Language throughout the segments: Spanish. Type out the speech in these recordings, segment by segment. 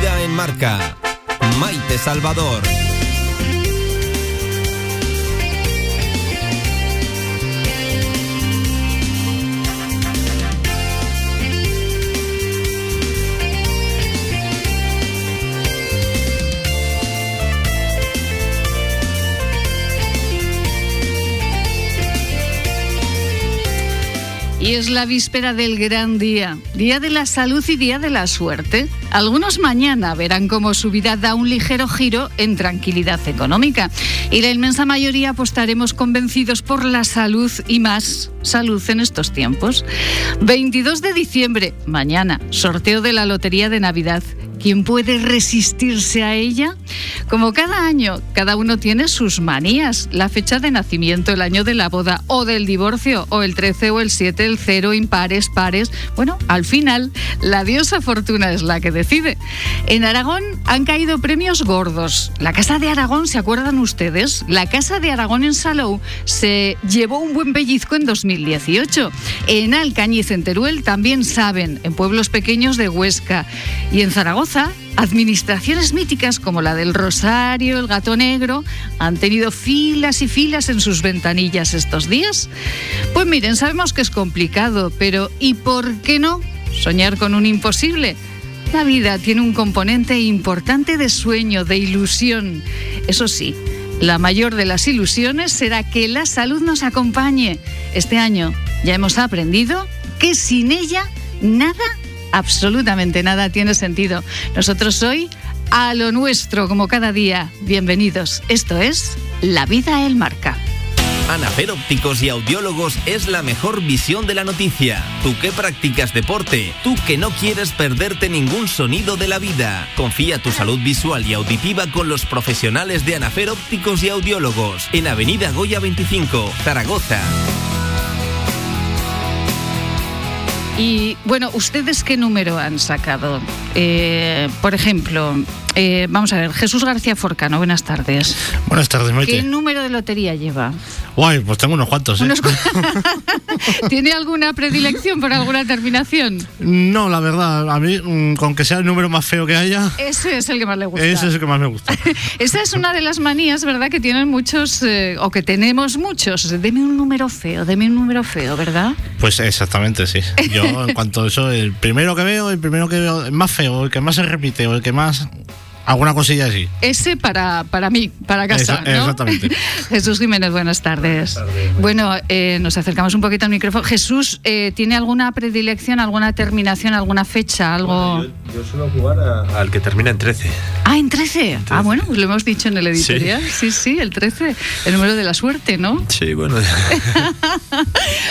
vida en marca. Maite Salvador. Y es la víspera del gran día, día de la salud y día de la suerte. Algunos mañana verán cómo su vida da un ligero giro en tranquilidad económica. Y la inmensa mayoría apostaremos convencidos por la salud y más salud en estos tiempos. 22 de diciembre, mañana, sorteo de la Lotería de Navidad. ¿Quién puede resistirse a ella? Como cada año, cada uno tiene sus manías. La fecha de nacimiento, el año de la boda o del divorcio, o el 13 o el 7, el 0, impares, pares. Bueno, al final, la diosa Fortuna es la que decide. En Aragón han caído premios gordos. La Casa de Aragón, ¿se acuerdan ustedes? La Casa de Aragón en Salou se llevó un buen pellizco en 2018. En Alcañiz, en Teruel, también saben, en pueblos pequeños de Huesca y en Zaragoza administraciones míticas como la del Rosario, el Gato Negro, han tenido filas y filas en sus ventanillas estos días. Pues miren, sabemos que es complicado, pero ¿y por qué no soñar con un imposible? La vida tiene un componente importante de sueño, de ilusión. Eso sí, la mayor de las ilusiones será que la salud nos acompañe. Este año ya hemos aprendido que sin ella nada absolutamente nada tiene sentido. Nosotros hoy a lo nuestro, como cada día. Bienvenidos. Esto es La Vida El Marca. Anafer Ópticos y Audiólogos es la mejor visión de la noticia. Tú que practicas deporte, tú que no quieres perderte ningún sonido de la vida. Confía tu salud visual y auditiva con los profesionales de Anafer Ópticos y Audiólogos en Avenida Goya 25, Zaragoza. Y bueno, ¿ustedes qué número han sacado? Eh, por ejemplo, eh, vamos a ver, Jesús García Forcano, buenas tardes. Buenas tardes, Maite. ¿Qué número de lotería lleva? Guay, pues tengo unos cuantos. ¿eh? Unos cu- ¿Tiene alguna predilección por alguna terminación? No, la verdad, a mí, mm, con que sea el número más feo que haya, Ese es el que más le gusta. ese es el que más me gusta. Esa es una de las manías, ¿verdad? Que tienen muchos, eh, o que tenemos muchos. Deme un número feo, deme un número feo, ¿verdad? Pues exactamente, sí. Yo, en cuanto a eso, el primero que veo, el primero que veo, el más feo, el que más se repite o el que más. Alguna cosilla así. Ese para, para mí, para casa. Esa- ¿no? exactamente. Jesús Jiménez, buenas tardes. Bueno, eh, nos acercamos un poquito al micrófono. Jesús, eh, ¿tiene alguna predilección, alguna terminación, alguna fecha, algo? Bueno, yo, yo suelo jugar a- al que termina en 13. Ah, en 13. Ah, bueno, pues lo hemos dicho en el editorial. Sí. sí, el 13, el número de la suerte, ¿no? Sí, bueno.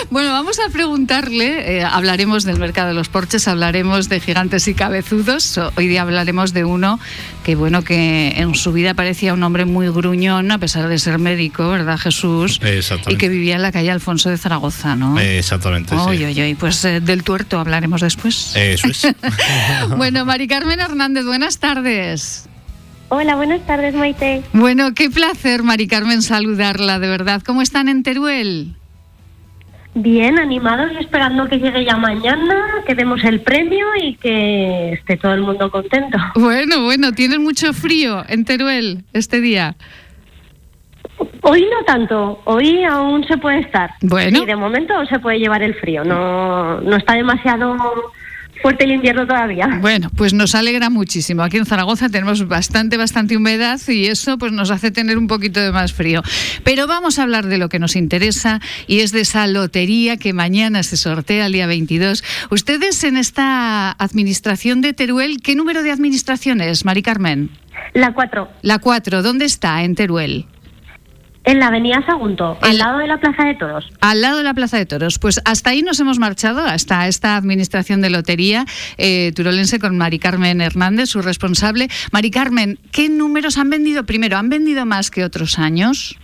Bueno, vamos a preguntarle, eh, hablaremos del mercado de los porches, hablaremos de gigantes y cabezudos. O- Hoy día hablaremos de uno que, bueno, que en su vida parecía un hombre muy gruñón, a pesar de ser médico, ¿verdad, Jesús? Exactamente. Y que vivía en la calle Alfonso de Zaragoza, ¿no? Exactamente, Oy, sí. oy, oy, pues eh, del tuerto hablaremos después. Eso es. bueno, Mari Carmen Hernández, buenas tardes. Hola, buenas tardes, Maite. Bueno, qué placer, Mari Carmen, saludarla, de verdad. ¿Cómo están en Teruel? Bien, animados y esperando que llegue ya mañana, que demos el premio y que esté todo el mundo contento. Bueno, bueno, ¿tienen mucho frío en Teruel este día? Hoy no tanto, hoy aún se puede estar. Bueno. Y de momento se puede llevar el frío, no, no está demasiado fuerte el invierno todavía. Bueno, pues nos alegra muchísimo. Aquí en Zaragoza tenemos bastante, bastante humedad y eso pues nos hace tener un poquito de más frío. Pero vamos a hablar de lo que nos interesa y es de esa lotería que mañana se sortea el día 22. Ustedes en esta administración de Teruel, ¿qué número de administración es, Mari Carmen? La 4, La 4, ¿dónde está en Teruel? En la avenida Sagunto, al lado de la Plaza de Toros. Al lado de la Plaza de Toros. Pues hasta ahí nos hemos marchado, hasta esta administración de lotería eh, turolense con Mari Carmen Hernández, su responsable. Mari Carmen, ¿qué números han vendido? Primero, ¿han vendido más que otros años?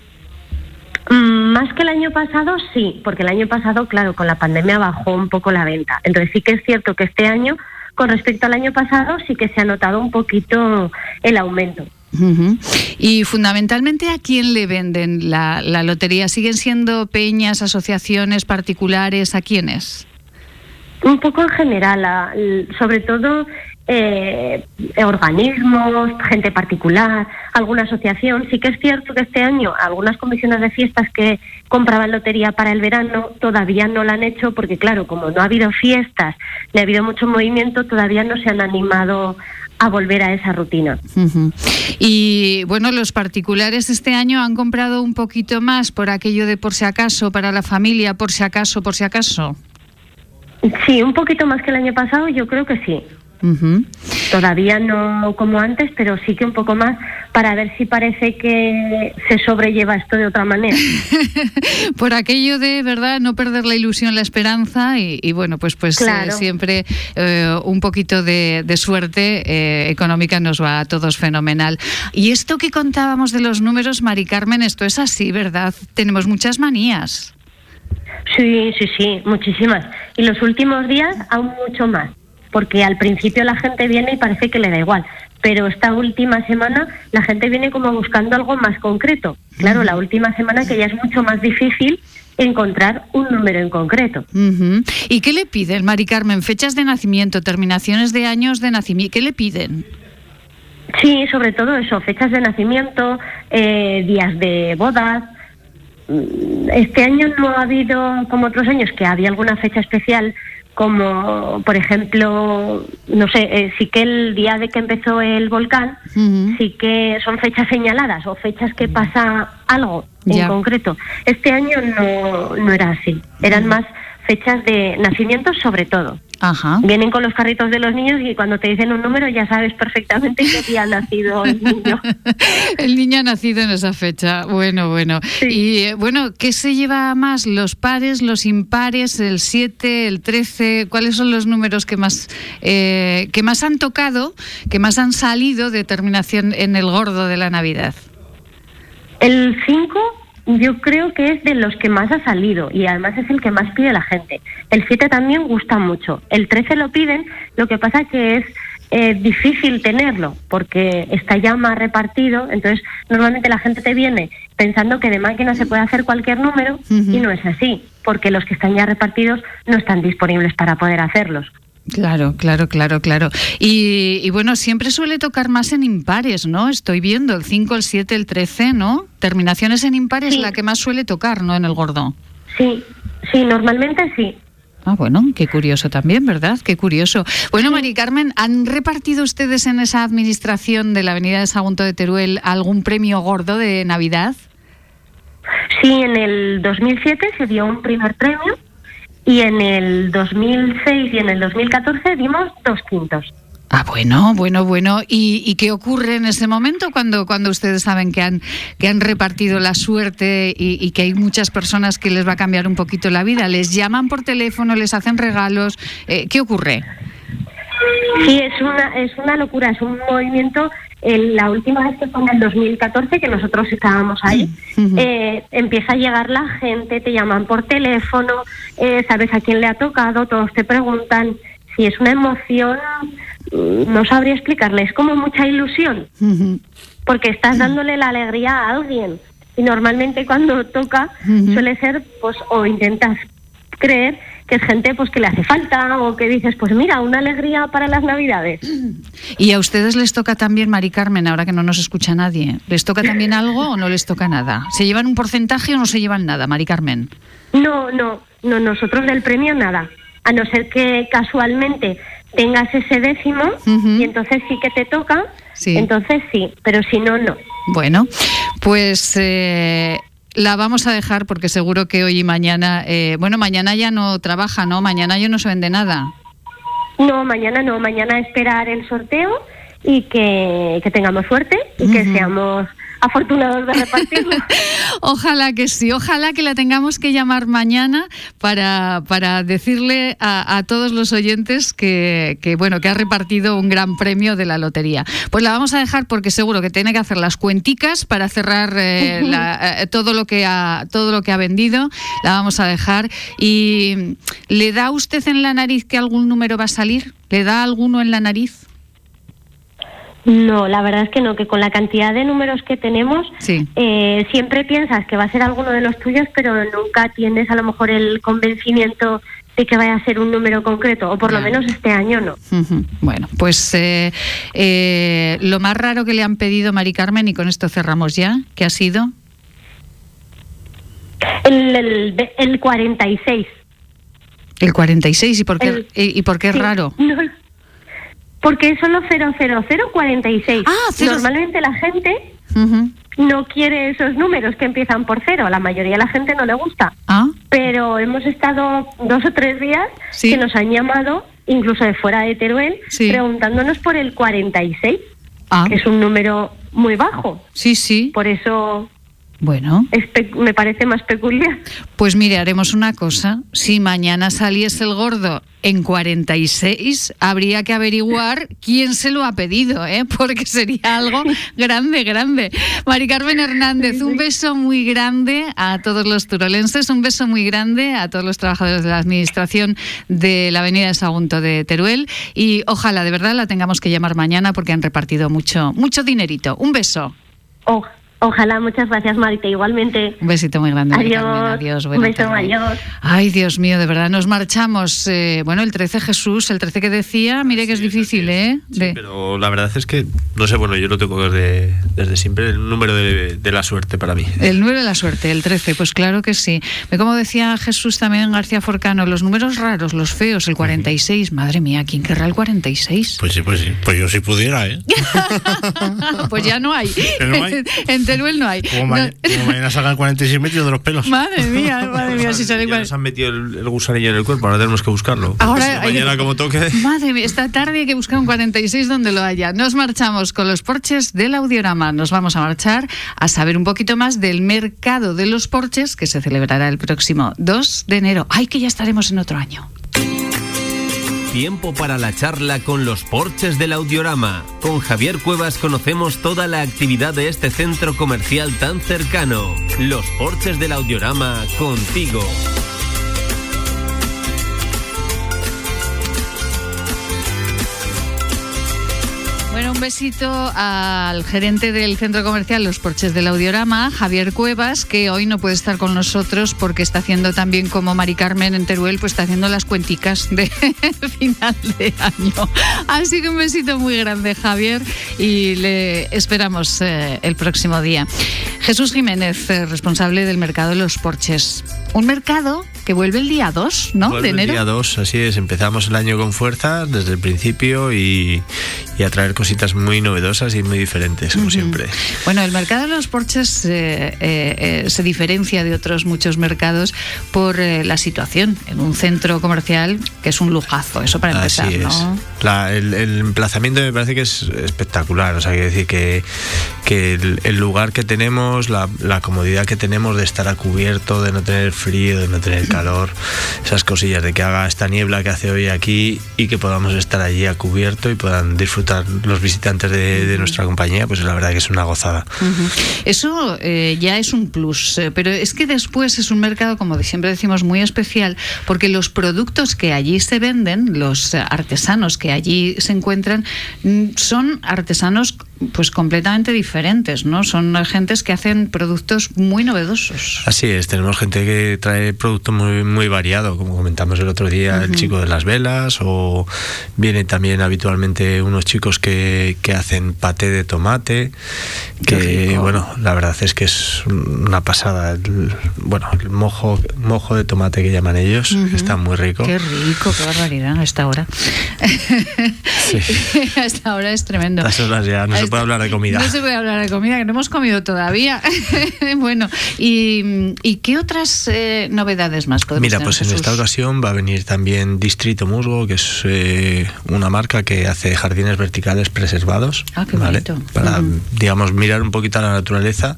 Mm, Más que el año pasado, sí, porque el año pasado, claro, con la pandemia bajó un poco la venta. Entonces sí que es cierto que este año, con respecto al año pasado, sí que se ha notado un poquito el aumento. Y fundamentalmente, ¿a quién le venden la, la lotería? ¿Siguen siendo peñas, asociaciones particulares? ¿A quiénes? Un poco en general, sobre todo eh, organismos, gente particular, alguna asociación. Sí que es cierto que este año algunas comisiones de fiestas que compraban lotería para el verano todavía no lo han hecho porque, claro, como no ha habido fiestas ni ha habido mucho movimiento, todavía no se han animado a volver a esa rutina. Y bueno, los particulares este año han comprado un poquito más por aquello de por si acaso, para la familia, por si acaso, por si acaso. Sí, un poquito más que el año pasado, yo creo que sí. Todavía no como antes, pero sí que un poco más para ver si parece que se sobrelleva esto de otra manera. Por aquello de, ¿verdad?, no perder la ilusión, la esperanza y, bueno, pues, pues eh, siempre eh, un poquito de, suerte eh, económica nos va a todos fenomenal. Y esto que contábamos de los números, Mari Carmen, esto es así, ¿verdad? Tenemos muchas manías. Sí, sí, sí, muchísimas. Y los últimos días aún mucho más porque al principio la gente viene y parece que le da igual, pero esta última semana la gente viene como buscando algo más concreto. Claro, la última semana que ya es mucho más difícil encontrar un número en concreto. ¿Y qué le piden, Mari Carmen? Fechas de nacimiento, terminaciones de años de nacimiento, ¿qué le piden? Sí, sobre todo eso, fechas de nacimiento, eh, días de bodas. Mm, este año no ha habido, como otros años, que había alguna fecha especial como por ejemplo, no sé, eh, sí que el día de que empezó el volcán, sí que son fechas señaladas o fechas que pasa algo en concreto. Este año no, no era así, eran más fechas de nacimiento sobre todo. Vienen con los carritos de los niños y cuando te dicen un número ya sabes perfectamente qué día ha nacido el niño. el niño ha nacido en esa fecha. Bueno, bueno. Y eh, bueno, ¿qué se lleva más? ¿Los pares, los impares, el 7, el 13? ¿Cuáles son los números que más, eh, que más han tocado, que más han salido de terminación en el gordo de la Navidad? El 5 yo creo que es de los que más ha salido y además es el que más pide la gente. El 7 también gusta mucho. El 13 lo piden, lo que pasa que es eh, difícil tenerlo porque está ya más repartido. Entonces, normalmente la gente te viene pensando que de máquina se puede hacer cualquier número y no es así, porque los que están ya repartidos no están disponibles para poder hacerlos. Claro, claro, claro, claro. Y, bueno, siempre suele tocar más en impares, ¿no? Estoy viendo el 5, el 7, el 13, ¿no? Terminaciones en impares la que más suele tocar, ¿no? En el gordo. Sí, sí, normalmente sí. Ah, bueno, qué curioso también, ¿verdad? Qué curioso. Bueno, Mari Carmen, ¿han repartido ustedes en esa administración de la Avenida de Sagunto de Teruel algún premio gordo de Navidad? Sí, en el 2007 se dio un primer premio y en el 2006 y en el 2014 dimos dos quintos. Ah, bueno, bueno, bueno. ¿Y, qué ocurre en ese momento cuando, cuando ustedes saben que han, que han repartido la suerte y, que hay muchas personas que les va a cambiar un poquito la vida? ¿Les llaman por teléfono, les hacen regalos? Eh, ¿Qué ocurre? Sí, es una, es una locura, es un movimiento la última vez que fue en el 2014, que nosotros estábamos ahí, eh, empieza a llegar la gente, te llaman por teléfono, eh, sabes a quién le ha tocado, todos te preguntan. Si es una emoción, mm, no sabría explicarle, es como mucha ilusión, porque estás dándole la alegría a alguien. Y normalmente cuando toca suele ser, pues, o intentas creer que es gente pues que le hace falta o que dices, pues mira, una alegría para las Navidades. ¿Y a ustedes les toca también, Mari Carmen, ahora que no nos escucha nadie? ¿Les toca también algo o no les toca nada? ¿Se llevan un porcentaje o no se llevan nada, Mari Carmen? No, no, no, nosotros del premio nada. A no ser que casualmente tengas ese décimo y entonces sí que te toca, entonces sí, pero si no, no. Bueno, pues eh, la vamos a dejar porque seguro que hoy y mañana, eh, bueno, mañana ya no trabaja, ¿no? Mañana ya no se vende nada. No, mañana no, mañana esperar el sorteo y que, tengamos suerte y que seamos afortunados de repartirlo. ojalá que sí, ojalá que la tengamos que llamar mañana para, para decirle a, todos los oyentes que, bueno, que ha repartido un gran premio de la lotería. Pues la vamos a dejar porque seguro que tiene que hacer las cuenticas para cerrar eh, eh, todo lo que ha todo lo que ha vendido. La vamos a dejar y ¿le da usted en la nariz que algún número va a salir? ¿Le da alguno en la nariz? No, la verdad es que no, que con la cantidad de números que tenemos, eh, siempre piensas que va a ser alguno de los tuyos, pero nunca tienes a lo mejor el convencimiento de que vaya a ser un número concreto, o por lo menos este año no. Bueno, pues eh, eh, lo más raro que le han pedido Mari Carmen, y con esto cerramos ya, ¿qué ha sido? El, el, el 46. El 46, ¿y por qué, El- y, y por qué es Sí, raro? no, porque es solo 00046. Ah, cero- Normalmente la gente no quiere esos números que empiezan por cero. La mayoría de la gente no le gusta. Ah, Pero hemos estado dos o tres días Sí. que nos han llamado, incluso de fuera de Teruel, Sí. preguntándonos por el 46, ah, que es un número muy bajo. sí, sí. Por eso Bueno, me parece más peculiar. pues mire, haremos una cosa. Si mañana saliese el gordo en 46, habría que averiguar quién se lo ha pedido, ¿eh? porque sería algo grande, grande. Mari Carmen Hernández, un beso muy grande a todos los turolenses, un beso muy grande a todos los trabajadores de la Administración de la Avenida de Sagunto de Teruel y ojalá de verdad la tengamos que llamar mañana porque han repartido mucho, mucho dinerito. Un beso. O- ojalá, muchas gracias, Marita. Igualmente. Un besito muy grande. Adiós. Carmen. Adiós. Un beso, adiós. Ay, Dios mío, de verdad, nos marchamos. eh, bueno, el 13 Jesús, el 13 que decía, mire que es difícil, ¿eh? Sí, De- pero la verdad es que, no sé, bueno, yo lo tengo desde, desde siempre, el número de, de la suerte para mí. El 9 de la suerte, el 13, pues claro que sí. Ve Como decía Jesús también García Forcano, los números raros, los feos, el 46. Madre mía, ¿quién querrá el 46? Pues sí, pues sí. Pues yo si pudiera, ¿eh? pues ya no hay. No hay. en Teruel no hay. Como, No- ma- como mañana salgan 46 metros de los pelos. Madre mía, madre mía, si sale ya igual. nos han metido el, el gusanillo en el cuerpo, ahora tenemos que buscarlo. Ahora Si hay que- mañana como toque... Madre mía, esta tarde hay que buscar un 46 donde lo haya. Nos marchamos con los porches del Audiorama. Nos vamos a marchar a saber un poquito más del mercado de los porches que se celebrará el próximo 2 de enero. ¡Ay, que ya estaremos en otro año! Tiempo para la charla con los porches del Audiorama. Con Javier Cuevas conocemos toda la actividad de este centro comercial tan cercano. Los porches del Audiorama contigo. Bueno, un besito al gerente del centro comercial Los Porches del Audiorama, Javier Cuevas, que hoy no puede estar con nosotros porque está haciendo también como Mari Carmen en Teruel, pues está haciendo las cuenticas de final de año. Así que un besito muy grande, Javier, y le esperamos eh, el próximo día. Jesús Jiménez, eh, responsable del mercado de los Porches. Un mercado que vuelve el día 2, ¿no? Vuelve de el enero. día 2, así es. Empezamos el año con fuerza desde el principio y, y a traer cositas muy novedosas y muy diferentes, como siempre. Bueno, el mercado de los porches eh, eh, eh, se diferencia de otros muchos mercados por eh, la situación en un centro comercial que es un lujazo, eso para empezar, Así es. ¿no? La- el, el emplazamiento me parece que es espectacular. O sea, quiero decir que, que el, el lugar que tenemos, la, la comodidad que tenemos de estar a cubierto, de no tener frío, de no tener calor, esas cosillas de que haga esta niebla que hace hoy aquí y que podamos estar allí a cubierto y puedan disfrutar los visitantes de, de nuestra compañía, pues la verdad que es una gozada. Eso eh, ya es un plus, eh, pero es que después es un mercado, como siempre decimos, muy especial, porque los productos que allí se venden, los artesanos que allí se encuentran, mm, son artesanos pues completamente diferentes, ¿no? Son gentes que hacen productos muy novedosos. Así es, tenemos gente que trae producto muy, muy variado, como comentamos el otro día, el chico de las velas, o vienen también habitualmente unos chicos que, que hacen paté de tomate, que bueno, la verdad es que es una pasada. El, bueno, el mojo, mojo de tomate que llaman ellos, que está muy rico. Qué rico, qué barbaridad a esta hora. a esta hora es tremendo. A estas horas ya no A se puede hablar de comida. No se puede hablar de comida, que no hemos comido todavía. bueno, ¿y, y qué otras eh, novedades más podemos Mira, pues en esta ocasión va a venir también Distrito Musgo, que es eh, una marca que hace jardines verticales preservados. Ah, qué bonito. Para, digamos, mirar un poquito a la naturaleza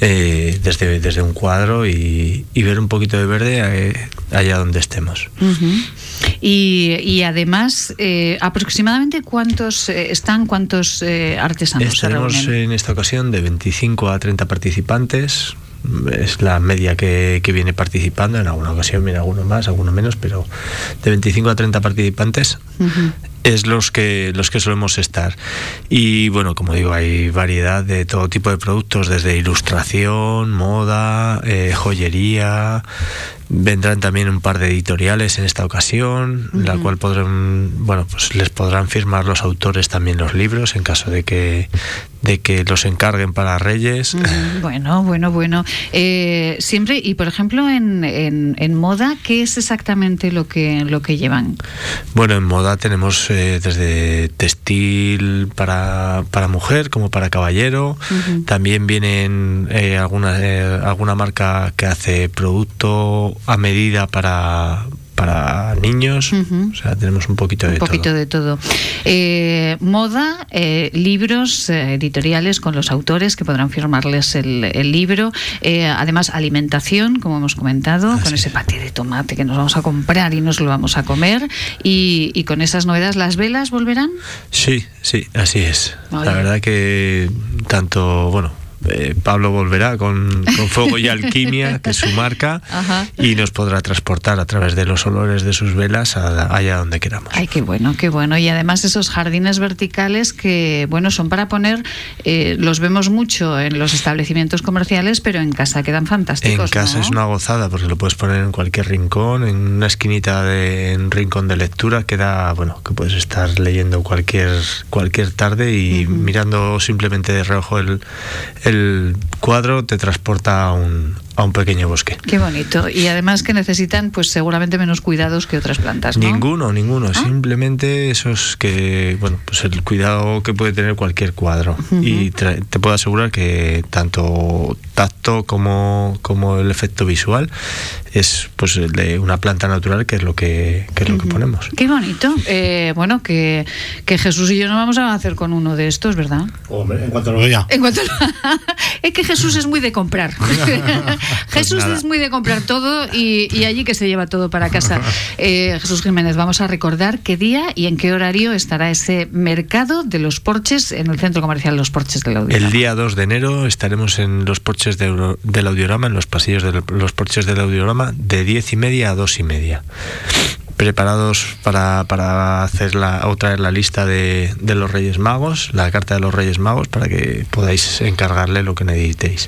eh, desde, desde un cuadro y, y ver un poquito de verde eh, allá donde estemos. Y, y además, eh, aproximadamente cuántos eh, están, cuántos artesanos Estaremos en esta ocasión de 25 a 30 participantes. Es la media que, que viene participando. En alguna ocasión viene alguno más, alguno menos, pero de 25 a 30 participantes. Es los que los que solemos estar. Y bueno como digo hay variedad de todo tipo de productos desde ilustración moda eh, joyería vendrán también un par de editoriales en esta ocasión, en la cual podrán, bueno, pues les podrán firmar los autores también los libros en caso de que de que los encarguen para Reyes. Bueno, bueno, bueno. Eh, siempre, y por ejemplo, en, en, moda, ¿qué es exactamente lo que, lo que llevan? Bueno, en moda tenemos eh, desde textil para, para mujer como para caballero. También vienen eh, alguna, alguna marca que hace producto a medida para, para niños. O sea, tenemos un poquito de todo. Un poquito de todo. Eh, moda, eh, libros eh, editoriales con los autores que podrán firmarles el, libro. además, alimentación, como hemos comentado, con ese paté de tomate que nos vamos a comprar y nos lo vamos a comer. Y, y con esas novedades, ¿las velas volverán? Sí, sí, así es. La verdad que tanto, bueno, eh, Pablo volverá con, Fuego y Alquimia, que es su marca, y nos podrá transportar a través de los olores de sus velas allá donde queramos. Ay, qué bueno, qué bueno. Y además esos jardines verticales que, bueno, son para poner, eh, los vemos mucho en los establecimientos comerciales, pero en casa quedan fantásticos. En casa es una gozada, porque lo puedes poner en cualquier rincón, en una esquinita de un rincón de lectura, queda, bueno, que puedes estar leyendo cualquier, cualquier tarde y mirando simplemente de reojo el el cuadro te transporta a un, a un pequeño bosque. Qué bonito. Y además que necesitan, pues seguramente menos cuidados que otras plantas. ¿no? Ninguno, ninguno. Ah. Simplemente esos que, bueno, pues el cuidado que puede tener cualquier cuadro. Y te, puedo asegurar que tanto tacto como, como el efecto visual es pues el de una planta natural que es lo que, es lo que ponemos. Qué bonito. Eh, bueno, que, que, Jesús y yo no vamos a hacer con uno de estos, ¿verdad? Hombre, en cuanto lo vea. En cuanto es que Jesús es muy de comprar. Pues Jesús es muy de comprar todo y, allí que se lleva todo para casa. Eh, Jesús Jiménez, vamos a recordar qué día y en qué horario estará ese mercado de los porches en el centro comercial Los Porches del Audiorama. El día 2 de enero estaremos en los porches del Audiorama, en los pasillos de los porches del Audiorama, de 10 y media a 2 y media preparados para, para hacer la, o traer la lista de, de, los Reyes Magos, la carta de los Reyes Magos, para que podáis encargarle lo que necesitéis.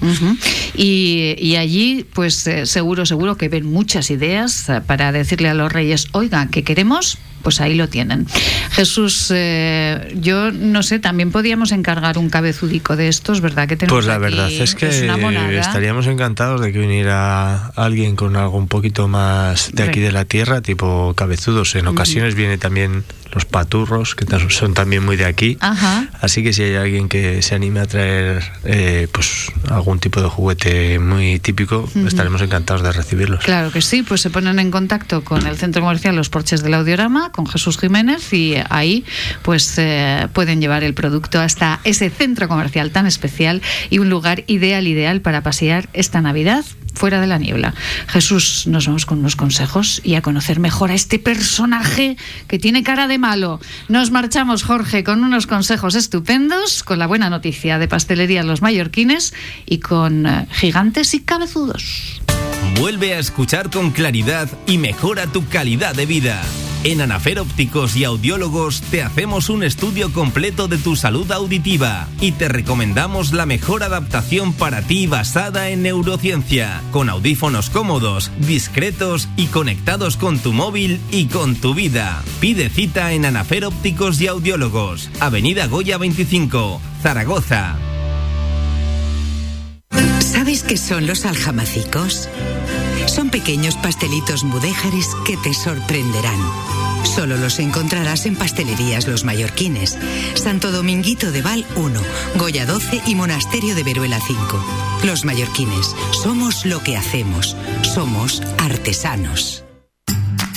y, y, allí, pues eh, seguro, seguro que ven muchas ideas eh, para decirle a los Reyes, oiga, ¿qué queremos? Pues ahí lo tienen. Jesús, eh, yo no sé, también podíamos encargar un cabezudico de estos, ¿verdad? Que pues la verdad es que estaríamos encantados de que viniera alguien con algo un poquito más de aquí de la tierra, tipo cabezudos. En ocasiones viene también los paturros, que son también muy de aquí. Así que si hay alguien que se anime a traer eh, pues algún tipo de juguete muy típico, estaremos encantados de recibirlos. Claro que sí, pues se ponen en contacto con el centro comercial Los Porches del Audiorama, con Jesús Jiménez, y ahí pues eh, pueden llevar el producto hasta ese centro comercial tan especial y un lugar ideal, ideal para pasear esta Navidad fuera de la niebla. Jesús, nos vamos con unos consejos y a conocer mejor a este personaje que tiene cara de malo. Nos marchamos, Jorge, con unos consejos estupendos, con la buena noticia de pastelería Los Mallorquines y con eh, gigantes y cabezudos. Vuelve a escuchar con claridad y mejora tu calidad de vida. En Anafer Ópticos y Audiólogos te hacemos un estudio completo de tu salud auditiva y te recomendamos la mejor adaptación para ti basada en neurociencia, con audífonos cómodos, discretos y conectados con tu móvil y con tu vida. Pide cita en Anafer Ópticos y Audiólogos, Avenida Goya 25, Zaragoza. ¿Sabes qué son los aljamacicos? Son pequeños pastelitos mudéjares que te sorprenderán. Solo los encontrarás en pastelerías Los Mallorquines, Santo Dominguito de Val 1, Goya 12 y Monasterio de Veruela 5. Los Mallorquines, somos lo que hacemos, somos artesanos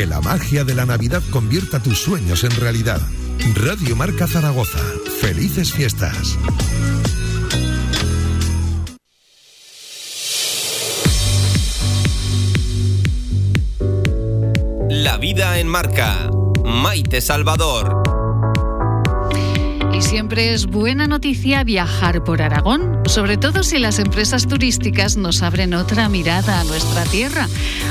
Que la magia de la Navidad convierta tus sueños en realidad. Radio Marca Zaragoza. Felices fiestas. vida en marca. Maite Salvador siempre es buena noticia viajar por Aragón, sobre todo si las empresas turísticas nos abren otra mirada a nuestra tierra.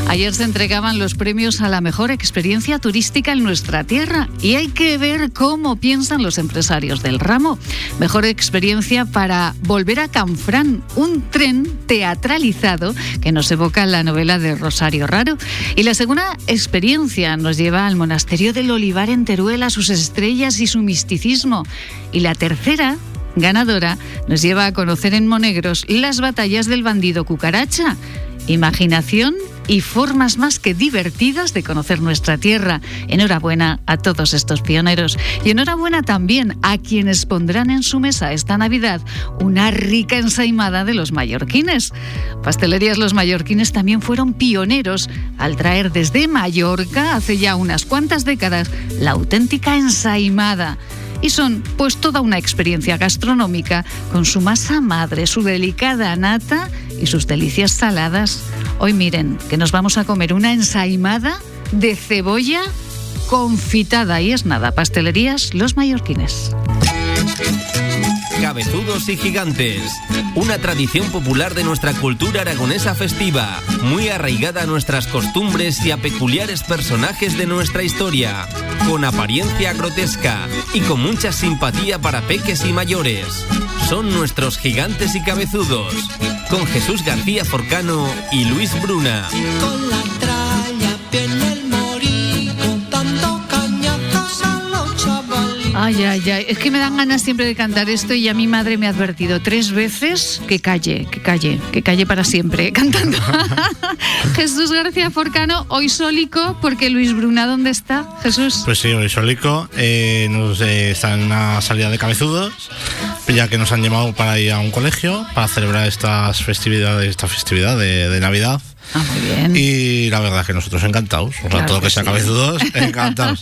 Ayer se entregaban los premios a la mejor experiencia turística en nuestra tierra y hay que ver cómo piensan los empresarios del ramo. Mejor experiencia para volver a Canfrán, un tren teatralizado que nos evoca la novela de Rosario Raro. Y la segunda experiencia nos lleva al monasterio del Olivar en Teruel, sus estrellas y su misticismo. Y la tercera, ganadora, nos lleva a conocer en Monegros las batallas del bandido cucaracha. Imaginación y formas más que divertidas de conocer nuestra tierra. Enhorabuena a todos estos pioneros y enhorabuena también a quienes pondrán en su mesa esta Navidad una rica ensaimada de los mallorquines. Pastelerías Los Mallorquines también fueron pioneros al traer desde Mallorca hace ya unas cuantas décadas la auténtica ensaimada y son pues toda una experiencia gastronómica con su masa madre, su delicada nata y sus delicias saladas. Hoy miren que nos vamos a comer una ensaimada de cebolla confitada y es nada, pastelerías Los Mallorquines. Cabezudos y gigantes. Una tradición popular de nuestra cultura aragonesa festiva, muy arraigada a nuestras costumbres y a peculiares personajes de nuestra historia, con apariencia grotesca y con mucha simpatía para peques y mayores. Son nuestros gigantes y cabezudos, con Jesús García Forcano y Luis Bruna. Ay, ay, ay. Es que me dan ganas siempre de cantar esto y a mi madre me ha advertido tres veces que calle, que calle, que calle para siempre cantando. Jesús García Forcano, hoy sólico, porque Luis Bruna, ¿dónde está? Jesús. Pues sí, hoy sólico. Eh, nos, eh, está en una salida de cabezudos, ya que nos han llamado para ir a un colegio para celebrar estas festividades, esta festividad de Navidad. Ah, muy bien. Y la verdad es que nosotros encantados. O sea, todo lo que, sea cabezudos, encantados.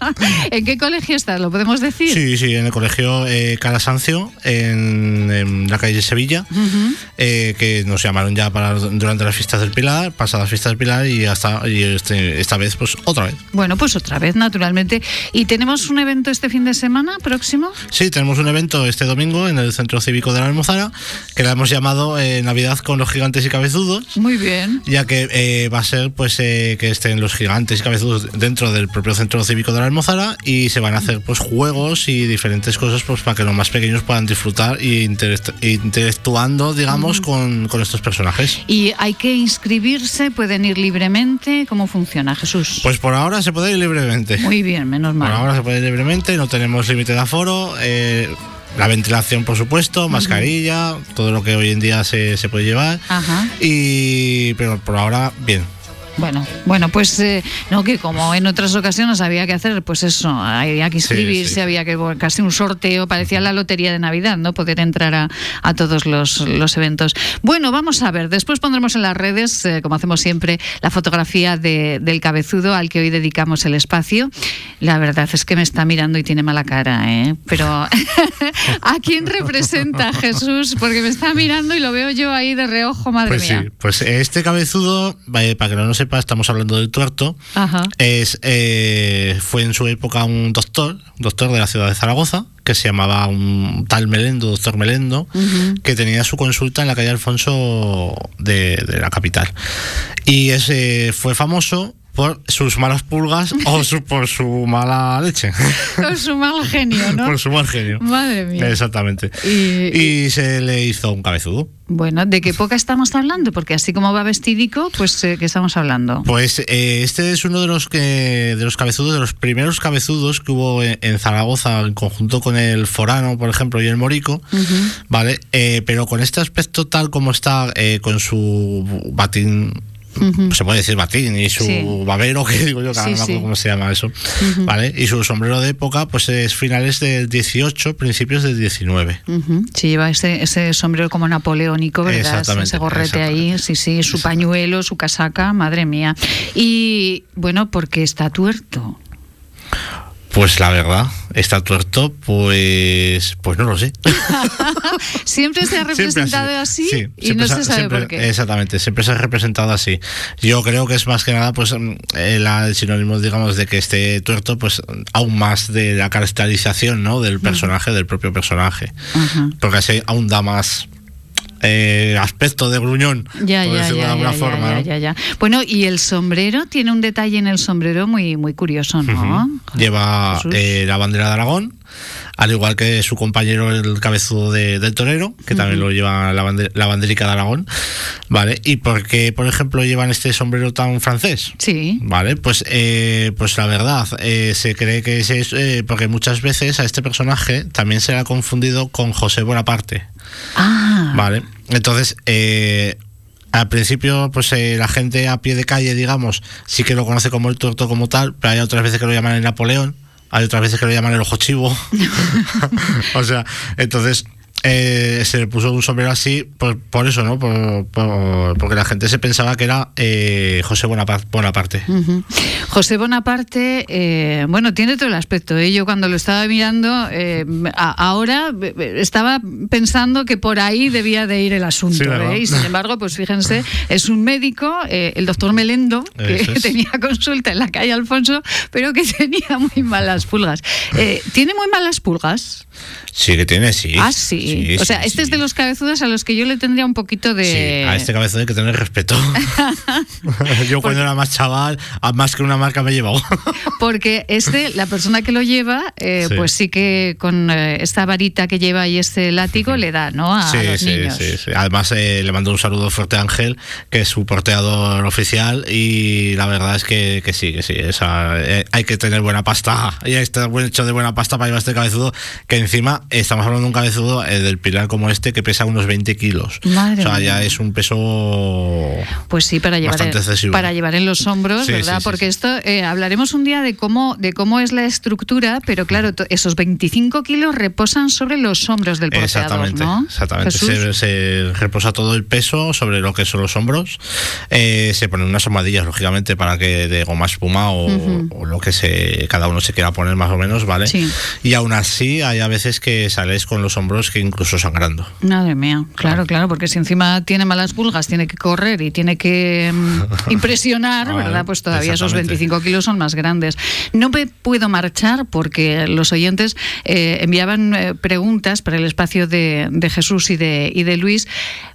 ¿En qué colegio estás? ¿Lo podemos decir? Sí, sí, en el colegio eh, Calasancio, en, la calle Sevilla, eh, que nos llamaron ya para durante las fiestas del Pilar, pasadas fiestas del Pilar y hasta y este, esta vez, pues otra vez. Bueno, pues otra vez, naturalmente. ¿Y tenemos un evento este fin de semana próximo? Sí, tenemos un evento este domingo en el Centro Cívico de la Almozara, que le hemos llamado eh, Navidad con los gigantes y cabezudos. Muy bien. Ya que eh, va a ser pues eh, que estén los gigantes y cabezudos dentro del propio centro cívico de la Almozara y se van a hacer pues juegos y diferentes cosas pues para que los más pequeños puedan disfrutar y interactuando digamos con, con, estos personajes. ¿Y hay que inscribirse? ¿Pueden ir libremente? ¿Cómo funciona Jesús? Pues por ahora se puede ir libremente. Muy bien, menos mal. Por ahora se puede ir libremente, no tenemos límite de aforo. Eh, la ventilación, por supuesto, mascarilla, todo lo que hoy en día se, se puede llevar. Ajá. Y, pero por ahora, bien. Bueno, bueno, pues eh, no que como en otras ocasiones había que hacer, pues eso, había que inscribirse, había que casi un sorteo, parecía la lotería de Navidad, ¿no? Poder entrar a, a todos los, los, eventos. Bueno, vamos a ver, después pondremos en las redes, eh, como hacemos siempre, la fotografía de, del cabezudo al que hoy dedicamos el espacio. La verdad es que me está mirando y tiene mala cara, ¿eh? Pero ¿a quién representa Jesús? Porque me está mirando y lo veo yo ahí de reojo, madre pues mía. Sí, pues este cabezudo, para que no se estamos hablando del tuerto, es eh, fue en su época un doctor, doctor de la ciudad de Zaragoza, que se llamaba un tal Melendo, doctor Melendo, que tenía su consulta en la calle Alfonso de, la capital. Y ese fue famoso por sus malas pulgas o por su mala leche. Por su mal genio, ¿no? por su mal genio. Madre mía. Exactamente. y se le hizo un cabezudo. Bueno, ¿de qué época estamos hablando? Porque así como va vestidico, pues eh, ¿qué estamos hablando? Pues eh, este es uno de los que de los cabezudos, de los primeros cabezudos que hubo en, Zaragoza en conjunto con el Forano, por ejemplo, y el Morico, ¿vale? Eh, pero con este aspecto tal como está, con su batín se puede decir batín y su babero, que digo yo, que no cómo se llama eso, ¿vale? Y su sombrero de época, pues es finales del 18, principios del 19. Sí, lleva ese, ese sombrero como napoleónico, ¿verdad? Ese gorrete ahí, sí, sí, su pañuelo, su casaca, madre mía. Y bueno, porque está tuerto. Pues la verdad, está tuerto, pues, pues no lo sé. siempre se ha representado así sí, y no se, sabe siempre- por qué. Exactamente, siempre se ha representado así. Yo creo que es más que nada, pues, el, el sinónimo, digamos, de que esté tuerto, pues, aún más de la caracterización, ¿no? Del personaje, del propio personaje. Porque así aún da más eh, aspecto de gruñón, Ya, por ya, decirlo ya, de alguna forma. Bueno, y el sombrero tiene un detalle en el sombrero muy, muy curioso, ¿no? Lleva eh, la bandera de Aragón, al igual que su compañero el cabezudo de- del torero, que también lo lleva la, la banderica de Aragón, ¿vale? ¿Y por qué, por ejemplo, llevan este sombrero tan francés? Sí. Vale, pues, eh, pues la verdad, eh, se cree que es eso, eh, porque muchas veces a este personaje también se le ha confundido con José Bonaparte. Ah, Vale, entonces, eh, al principio, pues eh, la gente a pie de calle, digamos, sí que lo conoce como el tuerto como tal, pero hay otras veces que lo llaman el Napoleón, hay otras veces que lo llaman el ojo chivo. o sea, entonces eh, se le puso un sombrero así por, por eso, ¿no? Por, por- porque la gente se pensaba que era eh, José Bonaparte. José Bonaparte, eh, bueno, tiene todo el aspecto. ¿eh? Yo cuando lo estaba mirando, a- ahora estaba pensando que por ahí debía de ir el asunto. ¿eh? Y sin embargo, pues fíjense, es un médico, el doctor Melendo, que es. tenía consulta en la calle Alfonso, pero que tenía muy malas pulgas. ¿Tiene muy malas pulgas? Sí, que tiene, sí. Ah, sí. o sea, sí, este es de los cabezudos a los que yo le tendría un poquito de... Sí, a este cabezudo hay que tener respeto. Yo cuando era más chaval, a más que una marca me he llevado. Porque este, la persona que lo lleva, eh, pues sí que con eh, esta varita que lleva y este látigo le da, ¿no? A sí, los sí, niños. sí, sí. Además, eh, le mando un saludo fuerte a Ángel, que es su porteador oficial, y la verdad es que, que sí, que sí. esa- eh, hay que tener buena pasta, y hay que estar buen hecho de buena pasta para llevar este cabezudo, que encima estamos hablando de un cabezudo eh, del pilar como este que pesa unos 20 kilos. Madre o sea, mía. ya es un peso. Pues sí, para llevar, excesivo. para llevar en los hombros, Sí, ¿verdad? sí, sí, Porque esto, eh, hablaremos un día de cómo, de cómo es la estructura, pero claro, esos 25 kilos reposan sobre los hombros del porteador, Exactamente, ¿no? exactamente. Se, se reposa todo el peso sobre lo que son los hombros. Eh, se ponen unas almohadillas, lógicamente, para que de goma espuma o, Ujú. o lo que se cada uno se quiera poner más o menos, ¿vale? Y aún así hay a veces que sales con los hombros que incluso sangrando. Madre mía, claro, claro, porque si encima tiene malas pulgas, tiene que correr y tiene que mm, impresionar, ¿verdad? Pues todavía esos exactamente. 25 kilos son más grandes. No me puedo marchar porque los oyentes eh, enviaban eh, preguntas para el espacio de, de Jesús y de, y de Luis.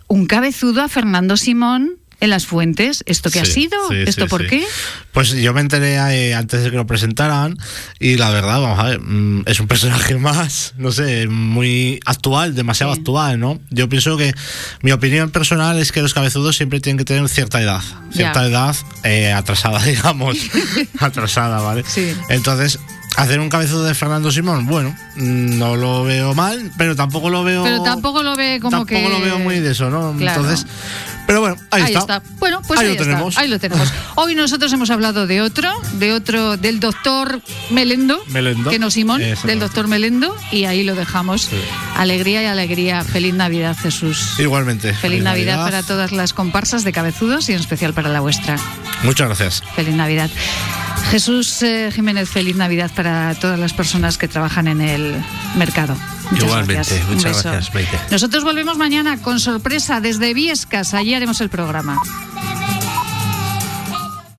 Un cabezudo a Fernando Simón en las fuentes. ¿Esto qué ha sido? sí, ¿Esto sí, por qué? Pues yo me enteré eh, antes de que lo presentaran y la verdad, vamos a ver, mm, es un personaje más, no sé, muy actual, demasiado actual, ¿no? Yo pienso que mi opinión personal es que los cabezudos siempre tienen que tener cierta edad, cierta Ya. edad eh, atrasada, digamos, atrasada, ¿vale? Sí. Entonces, hacer un cabezudo de Fernando Simón, bueno, mm, no lo veo mal, pero tampoco lo veo... Pero tampoco lo ve como tampoco que... lo veo muy de eso, ¿no? Claro. Entonces, pero bueno, ahí, Ahí está. Bueno, pues ahí, Ahí lo está. tenemos. Ahí lo tenemos. Hoy nosotros hemos hablado de otro, de otro, del doctor Melendo, Melendo. que no Simón, del doctor Melendo, y ahí lo dejamos. Alegría y alegría. Feliz Navidad, Jesús. Igualmente. Feliz Navidad, para todas las comparsas de cabezudos y en especial para la vuestra. Muchas gracias. Feliz Navidad. Jesús eh, Jiménez, feliz Navidad para todas las personas que trabajan en el mercado. Muchas Igualmente, gracias. Muchas gracias, Maite. Nosotros volvemos mañana con sorpresa desde Viescas. Allí haremos el programa.